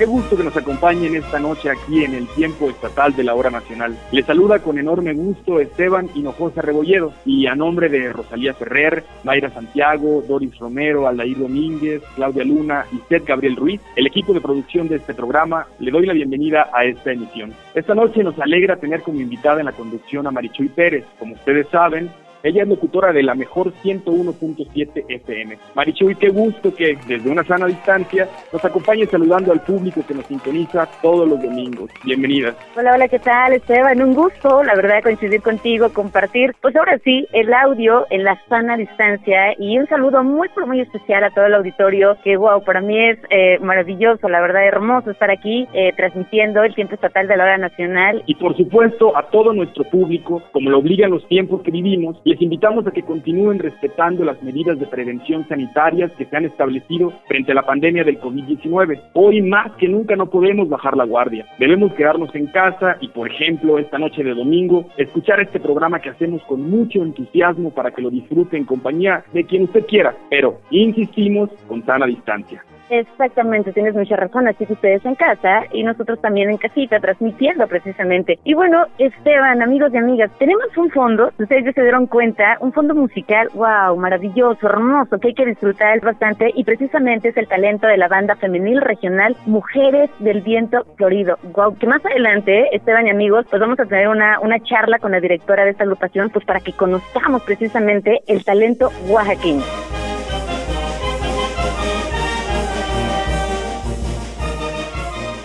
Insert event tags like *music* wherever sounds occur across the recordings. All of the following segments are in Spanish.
Qué gusto que nos acompañen esta noche aquí en el tiempo estatal de la hora nacional. Les saluda con enorme gusto Esteban Hinojosa Rebolledo y a nombre de Rosalía Ferrer, Mayra Santiago, Doris Romero, Aldair Domínguez, Claudia Luna y Seth Gabriel Ruiz, el equipo de producción de este programa, le doy la bienvenida a esta emisión. Esta noche nos alegra tener como invitada en la conducción a Marichuy Pérez. Como ustedes saben, ella es locutora de la mejor 101.7 FM. Marichuy, qué gusto que desde una sana distancia nos acompañe saludando al público que nos sintoniza todos los domingos. Bienvenida. Hola, hola, ¿qué tal Esteban? Un gusto, la verdad, coincidir contigo, compartir, pues ahora sí, el audio en la sana distancia y un saludo muy, muy especial a todo el auditorio, que wow, para mí es eh, maravilloso, la verdad, hermoso estar aquí eh, transmitiendo el tiempo estatal de la hora nacional. Y por supuesto a todo nuestro público, como lo obligan los tiempos que vivimos, les invitamos a que continúen respetando las medidas de prevención sanitarias que se han establecido frente a la pandemia del COVID-19. Hoy más que nunca no podemos bajar la guardia. Debemos quedarnos en casa y, por ejemplo, esta noche de domingo, escuchar este programa que hacemos con mucho entusiasmo para que lo disfrute en compañía de quien usted quiera, pero insistimos con sana distancia. Exactamente, tienes mucha razón, así que ustedes en casa y nosotros también en casita, transmitiendo precisamente. Y bueno, Esteban, amigos y amigas, tenemos un fondo, ustedes ya se dieron cuenta, un fondo musical, wow, maravilloso, hermoso, que hay que disfrutar bastante y precisamente es el talento de la banda femenil regional Mujeres del Viento Florido. Wow, que más adelante, Esteban y amigos, pues vamos a tener una, una charla con la directora de esta agrupación, pues para que conozcamos precisamente el talento oaxaqueño.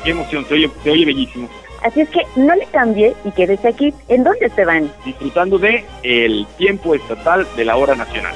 Qué emoción, se oye, se oye bellísimo. Así es que no le cambie y quédese aquí. ¿En dónde se van? Disfrutando de el tiempo estatal de la hora nacional.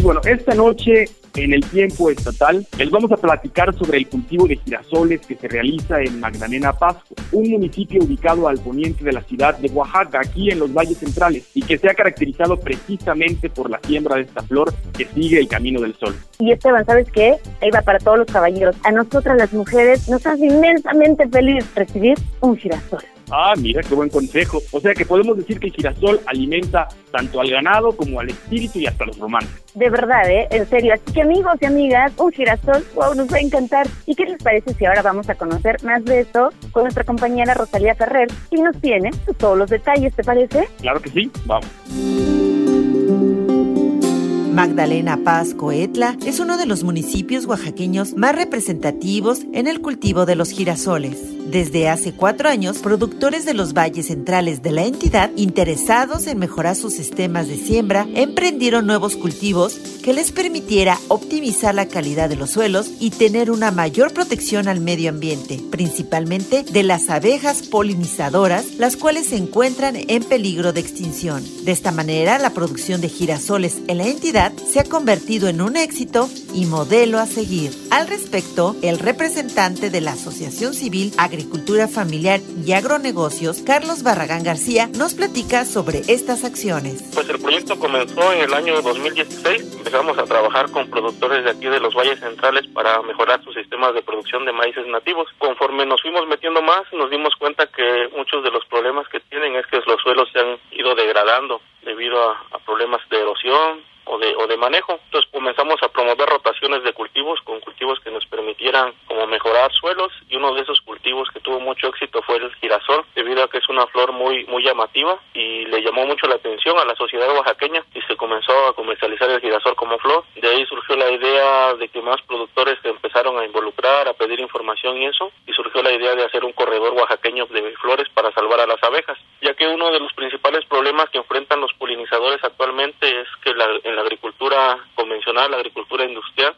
Bueno, esta noche en el tiempo estatal les vamos a platicar sobre el cultivo de girasoles que se realiza en Magdalena Pasco, un municipio ubicado al poniente de la ciudad de Oaxaca, aquí en los valles centrales, y que se ha caracterizado precisamente por la siembra de esta flor que sigue el camino del sol. Y Esteban, ¿sabes qué? Ahí va para todos los caballeros. A nosotras las mujeres nos hace inmensamente feliz recibir un girasol. Ah, mira, qué buen consejo. O sea que podemos decir que el girasol alimenta tanto al ganado como al espíritu y hasta los romanos. De verdad, ¿eh? En serio. Así que amigos y amigas, un girasol, wow, nos va a encantar. ¿Y qué les parece si ahora vamos a conocer más de esto con nuestra compañera Rosalía Ferrer, y nos tiene todos los detalles, ¿te parece? Claro que sí, vamos. Magdalena Paz Coetla es uno de los municipios oaxaqueños más representativos en el cultivo de los girasoles. Desde hace cuatro años, productores de los valles centrales de la entidad, interesados en mejorar sus sistemas de siembra, emprendieron nuevos cultivos que les permitiera optimizar la calidad de los suelos y tener una mayor protección al medio ambiente, principalmente de las abejas polinizadoras, las cuales se encuentran en peligro de extinción. De esta manera, la producción de girasoles en la entidad se ha convertido en un éxito y modelo a seguir. Al respecto, el representante de la Asociación Civil Agricultura Familiar y Agronegocios, Carlos Barragán García, nos platica sobre estas acciones. Pues el proyecto comenzó en el año 2016. Empezamos a trabajar con productores de aquí de los valles centrales para mejorar sus sistemas de producción de maíces nativos. Conforme nos fuimos metiendo más, nos dimos cuenta que muchos de los problemas que tienen es que los suelos se han ido degradando debido a, a problemas de erosión, o de, o de manejo. Entonces comenzamos a promover rotaciones de cultivos con cultivos que nos permitieran como mejorar suelos y uno de esos cultivos que tuvo mucho éxito fue el girasol debido a que es una flor muy muy llamativa y le llamó mucho la atención a la sociedad oaxaqueña y se comenzó a comercializar el girasol como flor. De ahí surgió la idea de que más productores se empezaron a involucrar, a pedir información y eso y surgió la idea de hacer un corredor oaxaqueño de flores para salvar a las abejas, ya que uno de los principales problemas que enfrentan los polinizadores actualmente es que la, en la agricultura convencional, la agricultura industrial,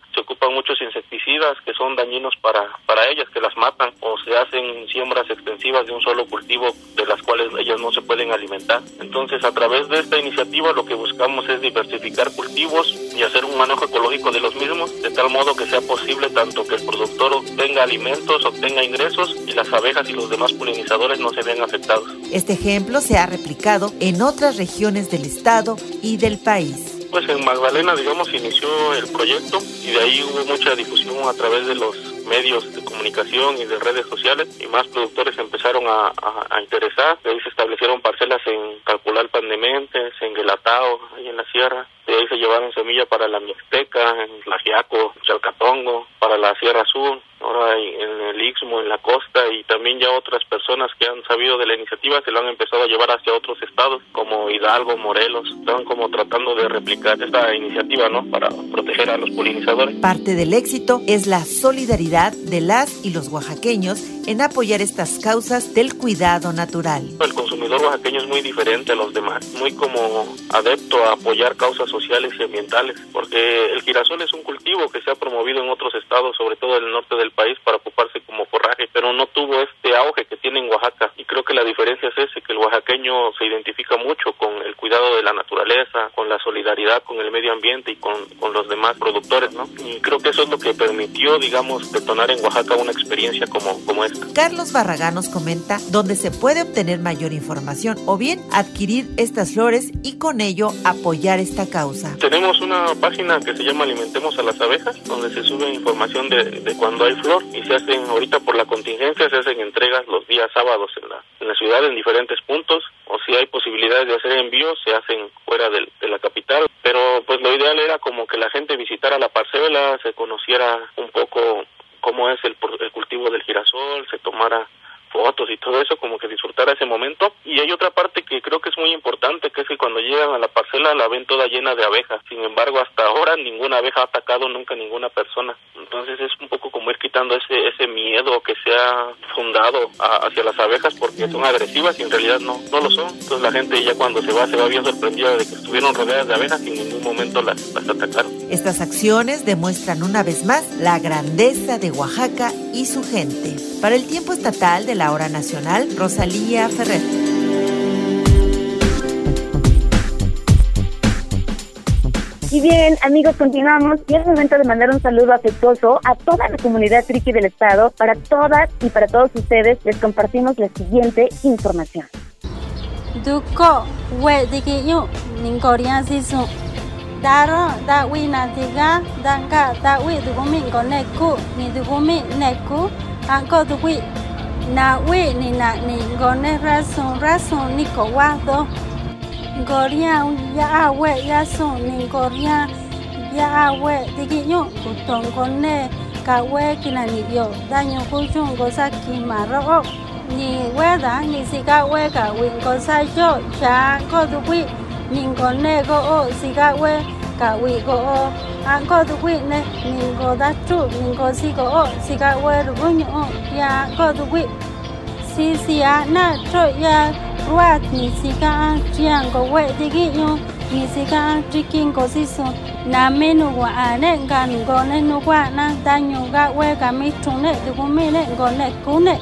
muchos insecticidas que son dañinos para, para ellas, que las matan, o se hacen siembras extensivas de un solo cultivo de las cuales ellas no se pueden alimentar. Entonces, a través de esta iniciativa lo que buscamos es diversificar cultivos y hacer un manejo ecológico de los mismos, de tal modo que sea posible tanto que el productor obtenga alimentos, obtenga ingresos y las abejas y los demás polinizadores no se vean afectados. Este ejemplo se ha replicado en otras regiones del estado y del país. Pues en Magdalena, digamos, inició el proyecto y de ahí hubo mucha difusión a través de los medios de comunicación y de redes sociales y más productores empezaron a, a, interesar. De ahí se establecieron parcelas en Calcular Pandementes, en Guelatao, ahí en la sierra. De ahí se llevaron semilla para la Mixteca, en Tlajiaco, Chalcatongo, para la Sierra Sur, ahora en el Istmo, en la costa y también ya otras personas que han sabido de la iniciativa se lo han empezado a llevar hacia otros estados como Hidalgo, Morelos. Están como tratando de replicar esta iniciativa, ¿no? Para proteger a los polinizadores. Parte del éxito es la solidaridad de las y los oaxaqueños en apoyar estas causas del cuidado natural. El consumidor oaxaqueño es muy diferente a los demás, muy como adepto a apoyar causas sociales y ambientales, porque el girasol es un cultivo que se ha promovido en otros estados, sobre todo en el norte del país, para ocuparse como forraje, pero no tuvo este auge que tiene en Oaxaca. Y creo que la diferencia es ese, que el oaxaqueño se identifica mucho con el cuidado de la naturaleza, con la solidaridad con el medio ambiente y con, con los demás productores, ¿no? Y creo que eso es lo que permitió, digamos, detonar en Oaxaca una experiencia como, como esta. Carlos Barragán nos comenta dónde se puede obtener mayor información o bien adquirir estas flores y con ello apoyar esta causa. Tenemos una página que se llama Alimentemos a las abejas, donde se sube información de, cuando hay flor y se hacen ahorita por la contingencia, se hacen entregas los días sábados en la, en la ciudad en diferentes puntos o si hay posibilidades de hacer envíos se hacen fuera de, de la capital, pero pues lo ideal era como que la gente visitara la parcela, se conociera un poco cómo es el, el cultivo del girasol, se tomara fotos y todo eso, como que disfrutara ese momento. Y hay otra parte que creo que es muy importante, que es que cuando llegan a la parcela la ven toda llena de abejas. Sin embargo, hasta ahora ninguna abeja ha atacado nunca ninguna persona. Entonces es un poco como ir quitando ese ese miedo que se ha fundado a, hacia las abejas porque son agresivas y en realidad no, no lo son. Entonces la gente ya cuando se va se va bien sorprendida de que estuvieron rodeadas de abejas y en ningún momento las, las atacaron. Estas acciones demuestran una vez más la grandeza de Oaxaca y su gente. Para el tiempo estatal de la hora nacional, Rosalía Ferrer. Y bien, amigos, continuamos. Y es momento de mandar un saludo afectuoso a toda la comunidad triqui del Estado. Para todas y para todos ustedes, les compartimos la siguiente información. Duko, we dikiyu, ninkoria sisu. Daro, da danka, da wi neku, ni dukumi neku, anko dukui. Na wi ni na ni ngone rasun, rasun ni ko wado. Ngoria ya awe ya sun ni ngoria ya awe dikiyu, kutong kone kawe kina ni yo, danyo kuchung ko saki maro ni weda ni sika weka winko sa yo cha ko du wi nin ko ne go o sika we cả vị có ăn có tu vị này? Mình có đã trụ, mình có si có si cả quê được bao nhiêu ya có tu vị xí si à na cho ya ruat ni si cả chiang có quê thì cái nhau ni xí cả chicken có si so na mê nu qua à nè gần nu có nè nu qua na ta nhiều cả quê cả mấy chúng nè được có mấy nè có nè cố nè.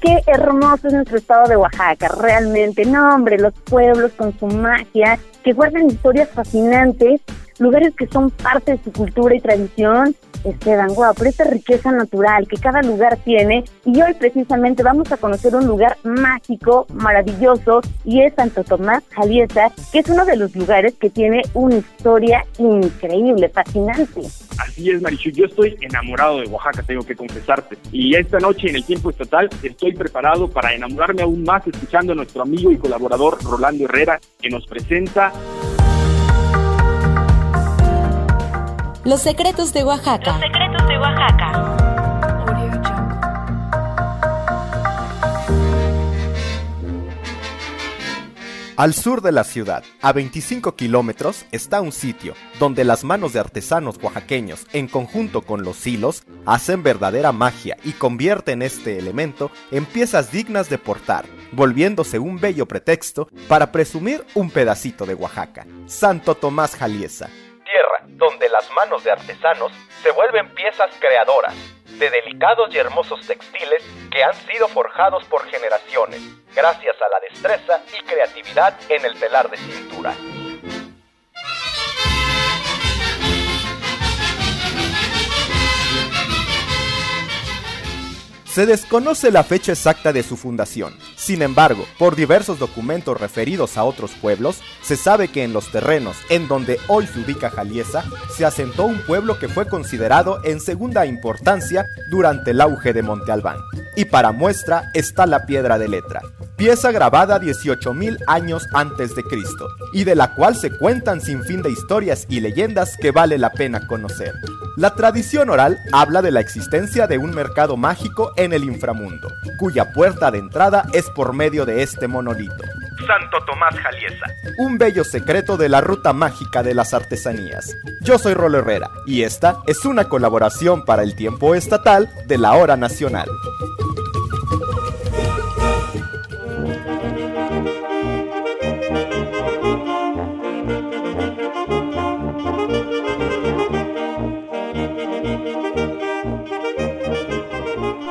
Qué hermoso es nuestro estado de Oaxaca, realmente. No, hombre, los pueblos con su magia, que guardan historias fascinantes, lugares que son parte de su cultura y tradición. Esteban, guau, por esta riqueza natural que cada lugar tiene. Y hoy precisamente vamos a conocer un lugar mágico, maravilloso, y es Santo Tomás Jaliesa, que es uno de los lugares que tiene una historia increíble, fascinante. Así es, Marichu, yo estoy enamorado de Oaxaca, tengo que confesarte. Y esta noche en el tiempo estatal estoy preparado para enamorarme aún más escuchando a nuestro amigo y colaborador Rolando Herrera, que nos presenta Los secretos de Oaxaca. Los secretos de Oaxaca. Al sur de la ciudad, a 25 kilómetros, está un sitio donde las manos de artesanos oaxaqueños, en conjunto con los hilos, hacen verdadera magia y convierten este elemento en piezas dignas de portar, volviéndose un bello pretexto para presumir un pedacito de Oaxaca. Santo Tomás Jaliesa. Donde las manos de artesanos se vuelven piezas creadoras de delicados y hermosos textiles que han sido forjados por generaciones, gracias a la destreza y creatividad en el telar de cintura. Se desconoce la fecha exacta de su fundación. Sin embargo, por diversos documentos referidos a otros pueblos, se sabe que en los terrenos en donde hoy se ubica Jaliesa, se asentó un pueblo que fue considerado en segunda importancia durante el auge de Monte Albán. Y para muestra está la piedra de letra, pieza grabada 18.000 años antes de Cristo, y de la cual se cuentan sin fin de historias y leyendas que vale la pena conocer. La tradición oral habla de la existencia de un mercado mágico en el inframundo, cuya puerta de entrada es por medio de este monolito. Santo Tomás Jaliesa. Un bello secreto de la ruta mágica de las artesanías. Yo soy Rolo Herrera y esta es una colaboración para el tiempo estatal de la hora nacional.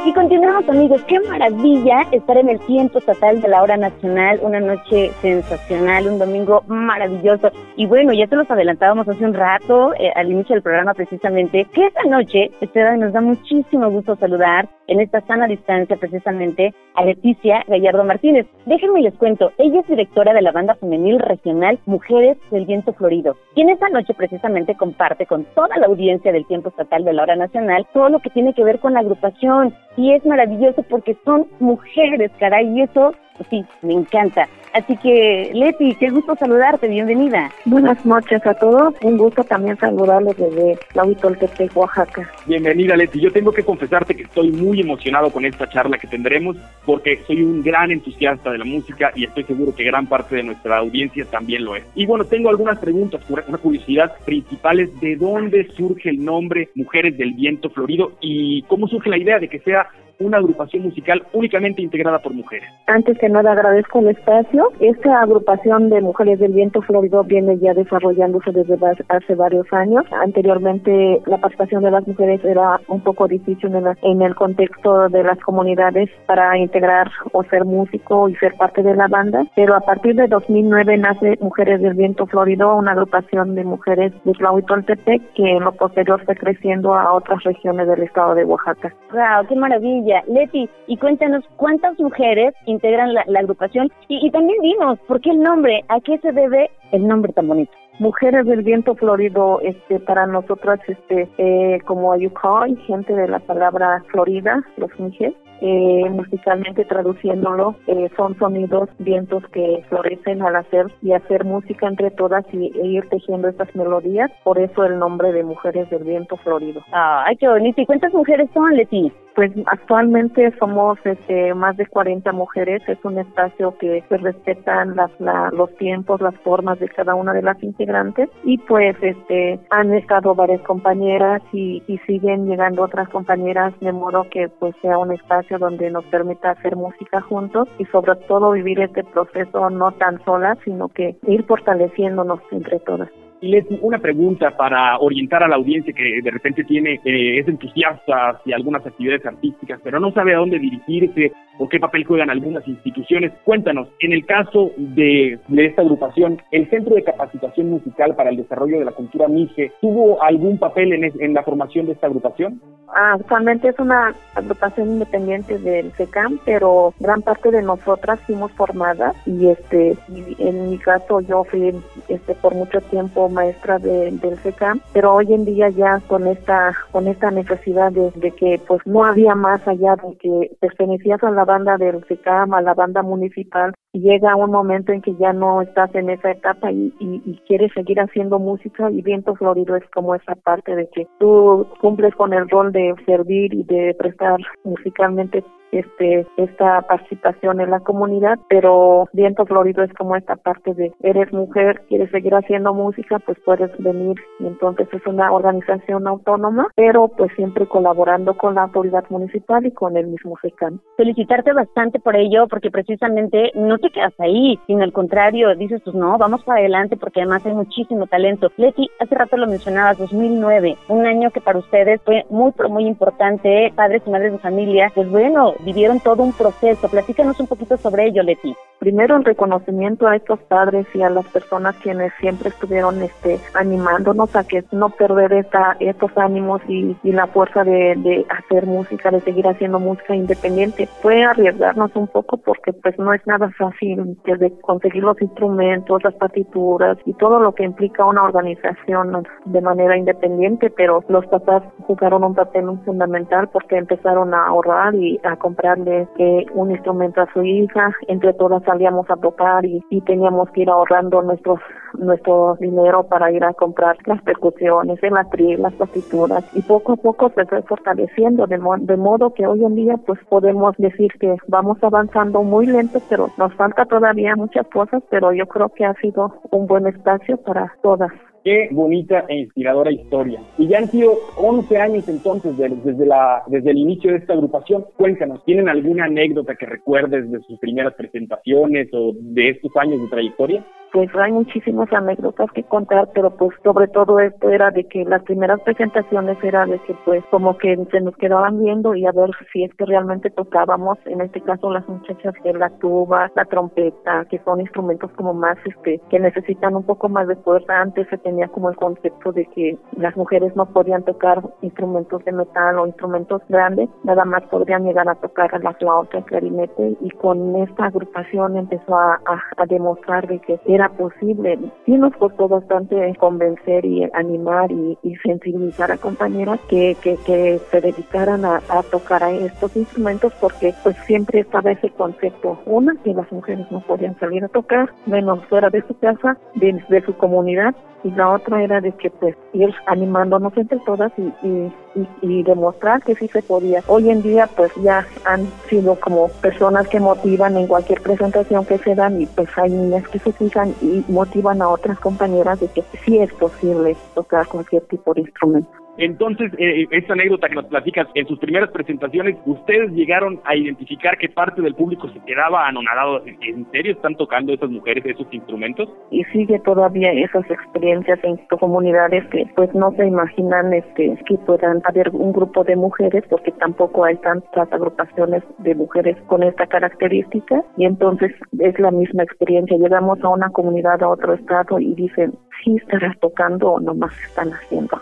Y continuamos amigos, qué maravilla estar en el tiempo estatal de la hora nacional, una noche sensacional, un domingo maravilloso. Y bueno, ya te los adelantábamos hace un rato, eh, al inicio del programa precisamente, que esta noche, Esteban, nos da muchísimo gusto saludar en esta sana distancia precisamente a Leticia Gallardo Martínez. Déjenme les cuento, ella es directora de la banda femenil regional Mujeres del Viento Florido, quien esta noche precisamente comparte con toda la audiencia del tiempo estatal de la hora nacional todo lo que tiene que ver con la agrupación. Y es maravilloso porque son mujeres, caray, y eso sí, me encanta. Así que, Leti, qué gusto saludarte, bienvenida. Buenas noches a todos, un gusto también saludarlos desde la Huitoltepec, Oaxaca. Bienvenida, Leti. Yo tengo que confesarte que estoy muy emocionado con esta charla que tendremos porque soy un gran entusiasta de la música y estoy seguro que gran parte de nuestra audiencia también lo es. Y bueno, tengo algunas preguntas, una curiosidad principales, ¿de dónde surge el nombre Mujeres del Viento Florido y cómo surge la idea de que sea una agrupación musical únicamente integrada por mujeres. Antes que nada agradezco el espacio. Esta agrupación de Mujeres del Viento Florido viene ya desarrollándose desde hace varios años. Anteriormente la participación de las mujeres era un poco difícil en, en el contexto de las comunidades para integrar o ser músico y ser parte de la banda, pero a partir de 2009 nace Mujeres del Viento Florido, una agrupación de mujeres de Tlahuitoltepec que en lo posterior fue creciendo a otras regiones del estado de Oaxaca. ¡Wow! ¡Qué maravilla! Leti, y cuéntanos cuántas mujeres integran la, agrupación y, y, también dinos por qué el nombre, a qué se debe el nombre tan bonito. Mujeres del Viento Florido, este, para nosotras, este, eh, como Ayukai, gente de la palabra Florida, los mujeres, eh, musicalmente traduciéndolo, eh, son sonidos, vientos que florecen al hacer y hacer música entre todas y e ir tejiendo estas melodías. Por eso el nombre de Mujeres del Viento Florido. Ay, qué bonito. ¿Y cuántas mujeres son, Leti? Pues actualmente somos este, más de 40 mujeres. Es un espacio que se respetan las, la, los tiempos, las formas de cada una de las integrantes. Y pues este, han estado varias compañeras y, y siguen llegando otras compañeras de modo que pues sea un espacio donde nos permita hacer música juntos y sobre todo vivir este proceso no tan solas, sino que ir fortaleciéndonos entre todas. Leti, una pregunta para orientar a la audiencia que de repente tiene, eh, es entusiasta hacia algunas actividades artísticas, pero no sabe a dónde dirigirse o qué papel juegan algunas instituciones. Cuéntanos, en el caso de, esta agrupación, ¿el Centro de Capacitación Musical para el Desarrollo de la Cultura MIGE tuvo algún papel en, en la formación de esta agrupación? Ah, actualmente es una agrupación independiente del SECAM, pero gran parte de nosotras fuimos formadas y este, en mi caso yo fui este por mucho tiempo maestra de, del SECAM, pero hoy en día ya con esta con esta necesidad de, que pues no había más allá de que pertenecías a la banda del SECAM, a la banda municipal, y llega un momento en que ya no estás en esa etapa y, y, y quieres seguir haciendo música y Viento Florido es como esa parte de que tú cumples con el rol de servir y de prestar musicalmente este esta participación en la comunidad, pero Viento Florido es como esta parte de eres mujer, quieres seguir haciendo música, pues puedes venir y entonces es una organización autónoma, pero pues siempre colaborando con la autoridad municipal y con el mismo SECAN. Felicitarte bastante por ello, porque precisamente no te quedas ahí, sino al contrario, dices pues no, vamos para adelante porque además hay muchísimo talento. Leti, hace rato lo mencionabas, 2009, un año que para ustedes fue muy, pero muy importante, padres y madres de familia, pues bueno, vivieron todo un proceso. Platícanos un poquito sobre ello, Leti. Primero, el reconocimiento a estos padres y a las personas quienes siempre estuvieron este, animándonos a que no perder esta, estos ánimos y, la fuerza de, de, hacer música, de seguir haciendo música independiente. Fue arriesgarnos un poco porque pues no es nada fácil desde conseguir los instrumentos, las partituras y todo lo que implica una organización de manera independiente, pero los papás jugaron un papel fundamental porque empezaron a ahorrar y a comprarle eh, un instrumento a su hija, entre todas salíamos a tocar y, teníamos que ir ahorrando nuestros nuestro dinero para ir a comprar las percusiones, el atril, las partituras y poco a poco se fue fortaleciendo de, de modo que hoy en día pues podemos decir que vamos avanzando muy lento pero nos falta todavía muchas cosas pero yo creo que ha sido un buen espacio para todas. Qué bonita e inspiradora historia. Y ya han sido 11 años entonces de, desde, la, desde el inicio de esta agrupación. Cuéntanos, ¿tienen alguna anécdota que recuerdes de sus primeras presentaciones o de estos años de trayectoria? Pues hay muchísimas anécdotas que contar, pero pues sobre todo esto era de que las primeras presentaciones era de que pues como que se nos quedaban viendo y a ver si es que realmente tocábamos, en este caso las muchachas de la tuba, la trompeta, que son instrumentos como más este que necesitan un poco más de fuerza. Antes se tenía como el concepto de que las mujeres no podían tocar instrumentos de metal o instrumentos grandes, nada más podrían llegar a tocar la flauta, el clarinete y con esta agrupación empezó a, demostrar de que era posible. Sí nos costó bastante convencer y animar y, sensibilizar a compañeras que, que, se dedicaran a, a, tocar a estos instrumentos porque pues siempre estaba ese concepto. Una, que las mujeres no podían salir a tocar, menos fuera de su casa, de, de su comunidad, y la otra era de que pues ir animándonos entre todas y, y, y, y, demostrar que sí se podía. Hoy en día pues ya han sido como personas que motivan en cualquier presentación que se dan y pues hay niñas que se fijan y motivan a otras compañeras de que sí es posible tocar cualquier tipo de instrumento. Entonces, eh, esta anécdota que nos platicas, en sus primeras presentaciones, ¿ustedes llegaron a identificar que parte del público se quedaba anonadado? ¿En serio están tocando esas mujeres esos instrumentos? Y sigue todavía esas experiencias en comunidades que pues no se imaginan este que puedan haber un grupo de mujeres porque tampoco hay tantas agrupaciones de mujeres con esta característica y entonces es la misma experiencia. Llegamos a una comunidad, a otro estado y dicen, sí estarás tocando o nomás están haciendo.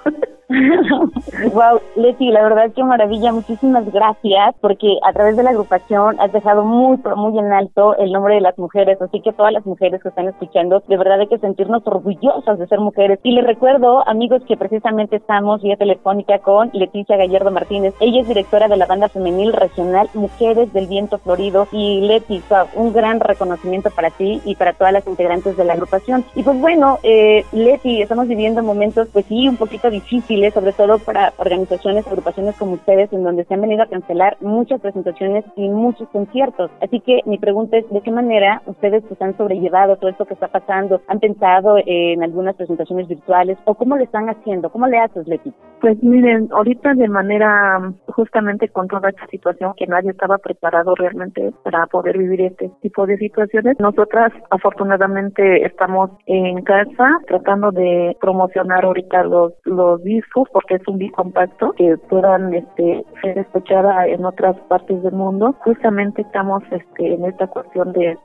*laughs* wow, Leti, la verdad que maravilla, muchísimas gracias porque a través de la agrupación has dejado muy, muy en alto el nombre de las mujeres, así que todas las mujeres que están escuchando, de verdad hay que sentirnos orgullosas de ser mujeres. Y les recuerdo, amigos, que precisamente estamos vía telefónica con Leticia Gallardo Martínez. Ella es directora de la banda femenil regional Mujeres del Viento Florido. Y Leti, un gran reconocimiento para ti y para todas las integrantes de la agrupación. Y pues bueno, eh, Leti, estamos viviendo momentos, pues sí, un poquito difíciles, sobre todo para organizaciones, agrupaciones como ustedes, en donde se han venido a cancelar muchas presentaciones y muchos conciertos. Así que mi pregunta es, ¿de qué manera ustedes pues, han sobrellevado todo esto que está pasando? ¿Han pensado en algunas presentaciones virtuales o cómo le están haciendo? ¿Cómo le haces, Leti? Pues miren, ahorita de manera justamente con toda esta situación que nadie estaba preparado realmente para poder vivir este tipo de situaciones, nosotras afortunadamente estamos en casa tratando de promocionar ahorita los, los discos porque es un disco compacto que puedan este, ser escuchada en otras partes del mundo. Justamente estamos este, en esta cuestión de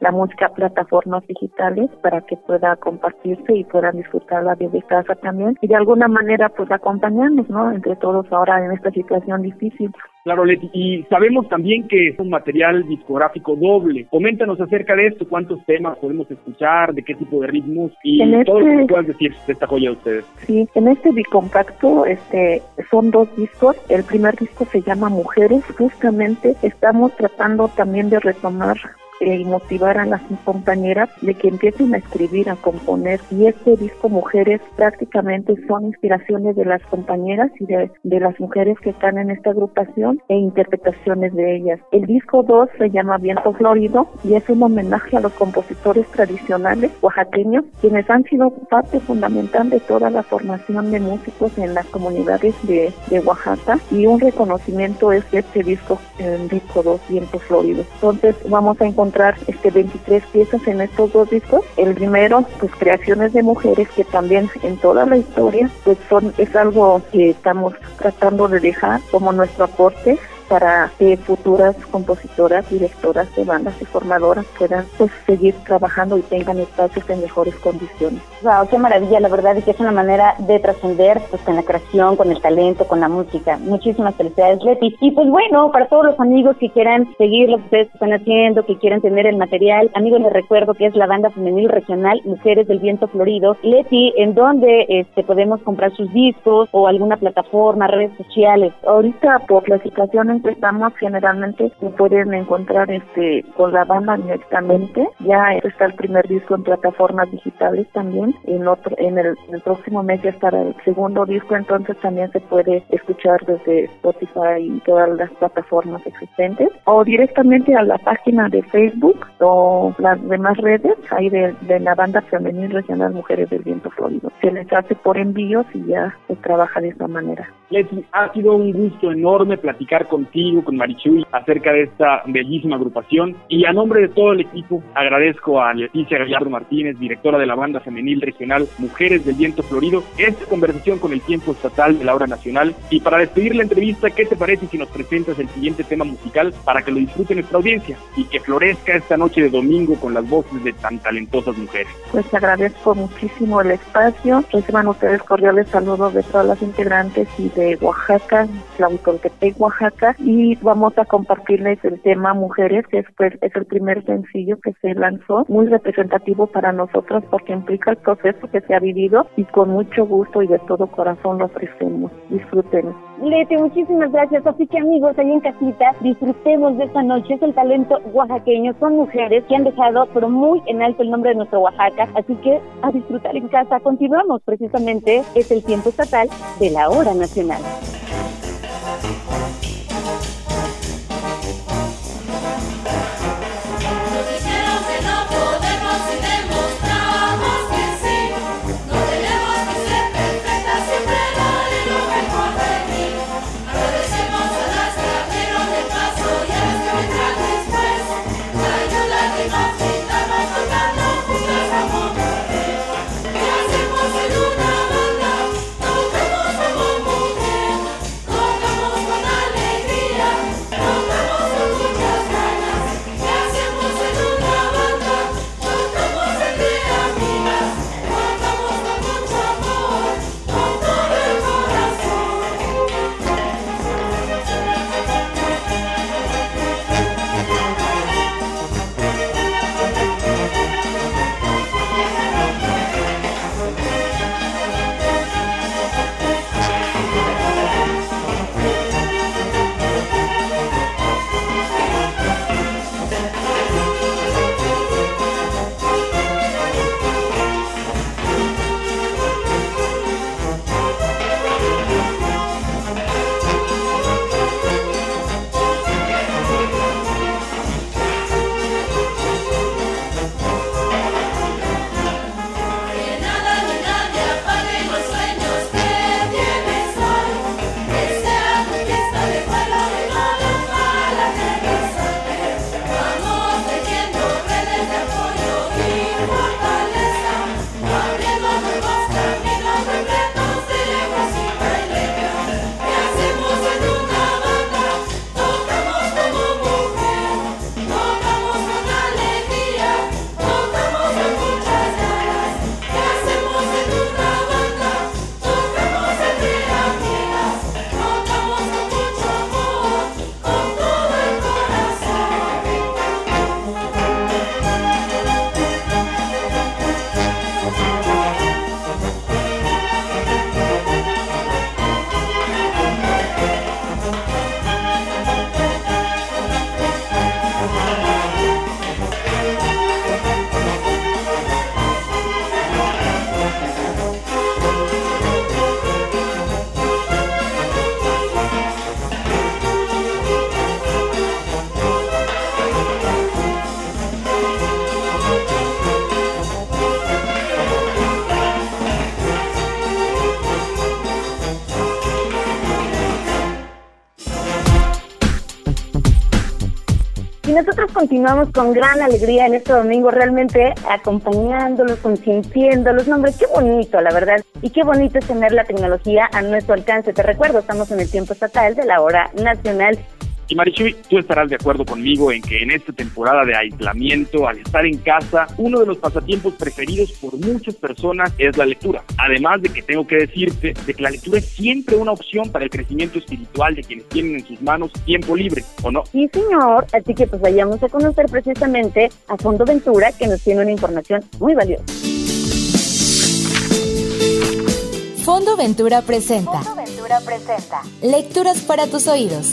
la música a plataformas digitales para que pueda compartirse y puedan disfrutarla desde casa también y de alguna manera pues acompañarnos, ¿no? Entre todos ahora en esta situación difícil. Claro, Leti, y sabemos también que es un material discográfico doble. Coméntanos acerca de esto, cuántos temas podemos escuchar, de qué tipo de ritmos y En todo lo este- que puedas decir de esta joya de ustedes. Sí, en este bicompacto este, son dos discos. El primer disco se llama Mujeres. Justamente estamos tratando también de retomar eh, motivar a las compañeras de que empiecen a escribir, a componer. Y este disco Mujeres prácticamente son inspiraciones de las compañeras y de, de las mujeres que están en esta agrupación e interpretaciones de ellas. El disco 2 se llama Viento Florido y es un homenaje a los compositores tradicionales oaxaqueños, quienes han sido parte fundamental de toda la formación de músicos en las comunidades de, de Oaxaca y un reconocimiento es este disco, el disco 2, Viento Florido. Entonces vamos a encontrar este 23 piezas en estos dos discos. El primero, pues creaciones de mujeres que también en toda la historia, pues son es algo que estamos tratando de dejar como nuestro aporte para que futuras compositoras, directoras de bandas y formadoras puedan pues seguir trabajando y tengan espacios en mejores condiciones. Wow, qué maravilla, la verdad, y que es una manera de trascender pues con la creación, con el talento, con la música. Muchísimas felicidades, Leti. Y pues bueno, para todos los amigos que quieran seguir lo que ustedes están haciendo, que quieran tener el material, amigos les recuerdo que es la banda femenil regional Mujeres del Viento Florido. Leti, ¿en dónde este, podemos comprar sus discos o alguna plataforma, redes sociales? Ahorita por la situación en estamos generalmente se pueden encontrar este con la banda directamente. Ya está el primer disco en plataformas digitales también. En otro en el, próximo mes ya estará el segundo disco. Entonces también se puede escuchar desde Spotify y todas las plataformas existentes. O directamente a la página de Facebook o las demás redes. Ahí de, de la banda femenil regional Mujeres del Viento Florido. Se les hace por envíos y ya se trabaja de esa manera. Leti, ha sido un gusto enorme platicar con contigo, con Marichuy, acerca de esta bellísima agrupación. Y a nombre de todo el equipo, agradezco a Leticia Gallardo Martínez, directora de la banda femenil regional Mujeres del Viento Florido, esta conversación con el tiempo estatal de la hora nacional. Y para despedir la entrevista, ¿qué te parece si nos presentas el siguiente tema musical para que lo disfrute nuestra audiencia y que florezca esta noche de domingo con las voces de tan talentosas mujeres? Pues agradezco muchísimo el espacio. Reciban ustedes cordiales saludos de todas las integrantes y de Oaxaca, Tlahuitoltepec, Oaxaca y vamos a compartirles el tema Mujeres, que es, pues, es el primer sencillo que se lanzó, muy representativo para nosotros porque implica el proceso que se ha vivido y con mucho gusto y de todo corazón lo ofrecemos. Disfruten. Leti, muchísimas gracias. Así que amigos, ahí en casita, disfrutemos de esta noche. Es el talento oaxaqueño. Son mujeres que han dejado, pero muy en alto el nombre de nuestro Oaxaca. Así que a disfrutar en casa. Continuamos precisamente. Es el tiempo estatal de la hora nacional. Nosotros continuamos con gran alegría en este domingo, realmente acompañándolos, consintiéndolos. No, hombre, qué bonito, la verdad. Y qué bonito es tener la tecnología a nuestro alcance. Te recuerdo, estamos en el tiempo estatal de la hora nacional. Y Marichuy, tú estarás de acuerdo conmigo en que en esta temporada de aislamiento, al estar en casa, uno de los pasatiempos preferidos por muchas personas es la lectura. Además de que tengo que decirte de que la lectura es siempre una opción para el crecimiento espiritual de quienes tienen en sus manos tiempo libre, ¿o no? Sí, señor. Así que pues vayamos a conocer precisamente a Fondo Ventura, que nos tiene una información muy valiosa. Fondo Ventura presenta. Fondo Ventura presenta. Lecturas para tus oídos.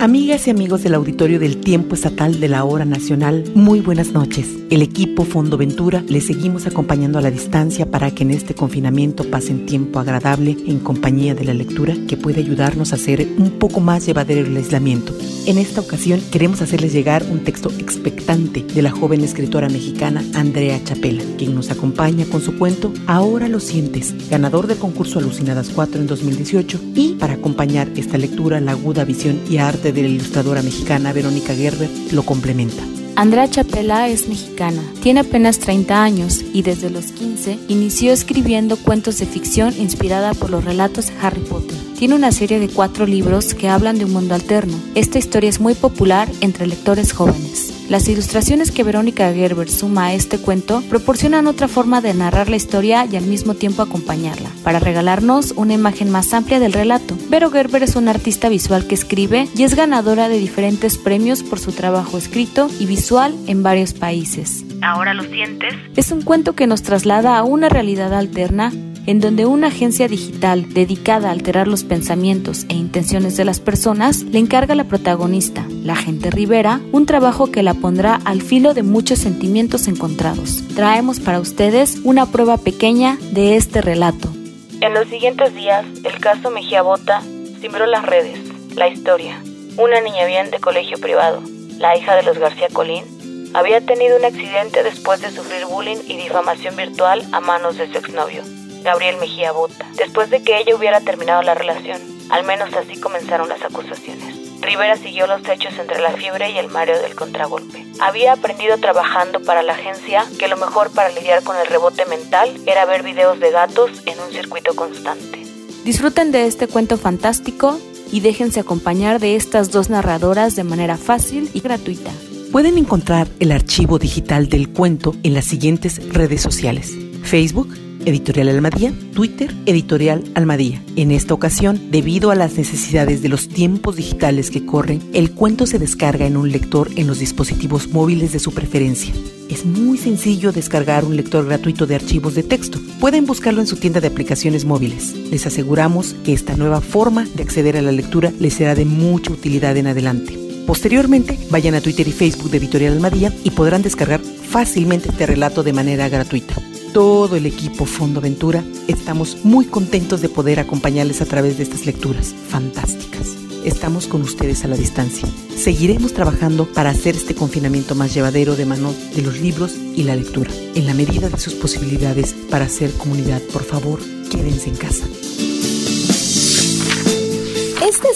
Amigas y amigos del auditorio del Tiempo Estatal de la Hora Nacional, muy buenas noches. El equipo Fondo Ventura les seguimos acompañando a la distancia para que en este confinamiento pasen tiempo agradable en compañía de la lectura que puede ayudarnos a hacer un poco más llevadero el aislamiento. En esta ocasión queremos hacerles llegar un texto expectante de la joven escritora mexicana Andrea Chapela, quien nos acompaña con su cuento Ahora lo sientes, ganador del concurso Alucinadas 4 en 2018 y para acompañar esta lectura la aguda visión y arte de la ilustradora mexicana Verónica Gerber lo complementa. Andrea Chapela es mexicana, tiene apenas 30 años y desde los 15 inició escribiendo cuentos de ficción inspirada por los relatos de Harry Potter. Tiene una serie de cuatro libros que hablan de un mundo alterno. Esta historia es muy popular entre lectores jóvenes. Las ilustraciones que Verónica Gerber suma a este cuento proporcionan otra forma de narrar la historia y al mismo tiempo acompañarla, para regalarnos una imagen más amplia del relato. Vero Gerber es una artista visual que escribe y es ganadora de diferentes premios por su trabajo escrito y visual en varios países. Ahora lo sientes. Es un cuento que nos traslada a una realidad alterna en donde una agencia digital dedicada a alterar los pensamientos e intenciones de las personas le encarga a la protagonista, la agente Rivera, un trabajo que la pondrá al filo de muchos sentimientos encontrados. Traemos para ustedes una prueba pequeña de este relato. En los siguientes días, el caso Mejía Bota cimbró las redes, la historia. Una niña bien de colegio privado, la hija de los García Colín, había tenido un accidente después de sufrir bullying y difamación virtual a manos de su exnovio. Gabriel Mejía Bota, después de que ella hubiera terminado la relación. Al menos así comenzaron las acusaciones. Rivera siguió los hechos entre la fiebre y el mareo del contragolpe. Había aprendido trabajando para la agencia que lo mejor para lidiar con el rebote mental era ver videos de gatos en un circuito constante. Disfruten de este cuento fantástico y déjense acompañar de estas dos narradoras de manera fácil y gratuita. Pueden encontrar el archivo digital del cuento en las siguientes redes sociales. Facebook, Editorial Almadía, Twitter, Editorial Almadía. En esta ocasión, debido a las necesidades de los tiempos digitales que corren, el cuento se descarga en un lector en los dispositivos móviles de su preferencia. Es muy sencillo descargar un lector gratuito de archivos de texto. Pueden buscarlo en su tienda de aplicaciones móviles. Les aseguramos que esta nueva forma de acceder a la lectura les será de mucha utilidad en adelante. Posteriormente, vayan a Twitter y Facebook de Editorial Almadía y podrán descargar fácilmente este relato de manera gratuita todo el equipo Fondo Ventura estamos muy contentos de poder acompañarles a través de estas lecturas fantásticas. Estamos con ustedes a la distancia. Seguiremos trabajando para hacer este confinamiento más llevadero de mano de los libros y la lectura. En la medida de sus posibilidades para hacer comunidad, por favor, quédense en casa.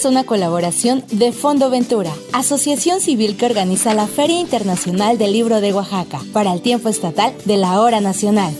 Es una colaboración de Fondo Ventura, asociación civil que organiza la Feria Internacional del Libro de Oaxaca, para el tiempo estatal de la hora nacional.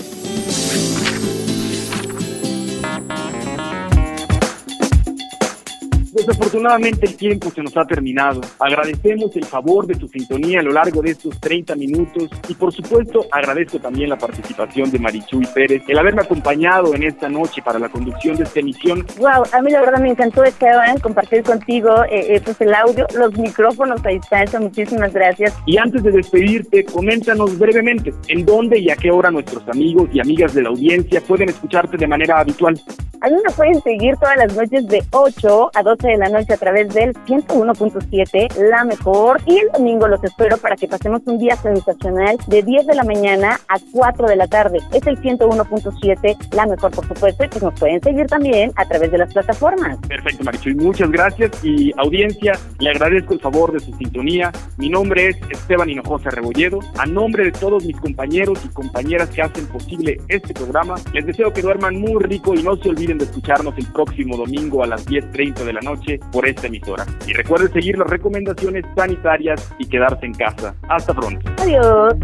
Desafortunadamente el tiempo se nos ha terminado. Agradecemos el favor de su sintonía a lo largo de estos 30 minutos y por supuesto agradezco también la participación de Marichuy Pérez, el haberme acompañado en esta noche para la conducción de esta emisión. Wow, a mí la verdad me encantó Esteban compartir contigo eh, eh, pues el audio, los micrófonos a distancia, muchísimas gracias. Y antes de despedirte, coméntanos brevemente en dónde y a qué hora nuestros amigos y amigas de la audiencia pueden escucharte de manera habitual. A mí me pueden seguir todas las noches de 8 a 12 de la noche a través del 101.7, la mejor. Y el domingo los espero para que pasemos un día sensacional de 10 de la mañana a 4 de la tarde. Es el 101.7, la mejor, por supuesto, y pues nos pueden seguir también a través de las plataformas. Perfecto, Marichuy. Muchas gracias. Y audiencia, le agradezco el favor de su sintonía. Mi nombre es Esteban Hinojosa Rebolledo. A nombre de todos mis compañeros y compañeras que hacen posible este programa, les deseo que duerman muy rico y no se olviden de escucharnos el próximo domingo a las 10.30 de la por esta emisora. Y recuerden seguir las recomendaciones sanitarias y quedarse en casa. Hasta pronto. Adiós.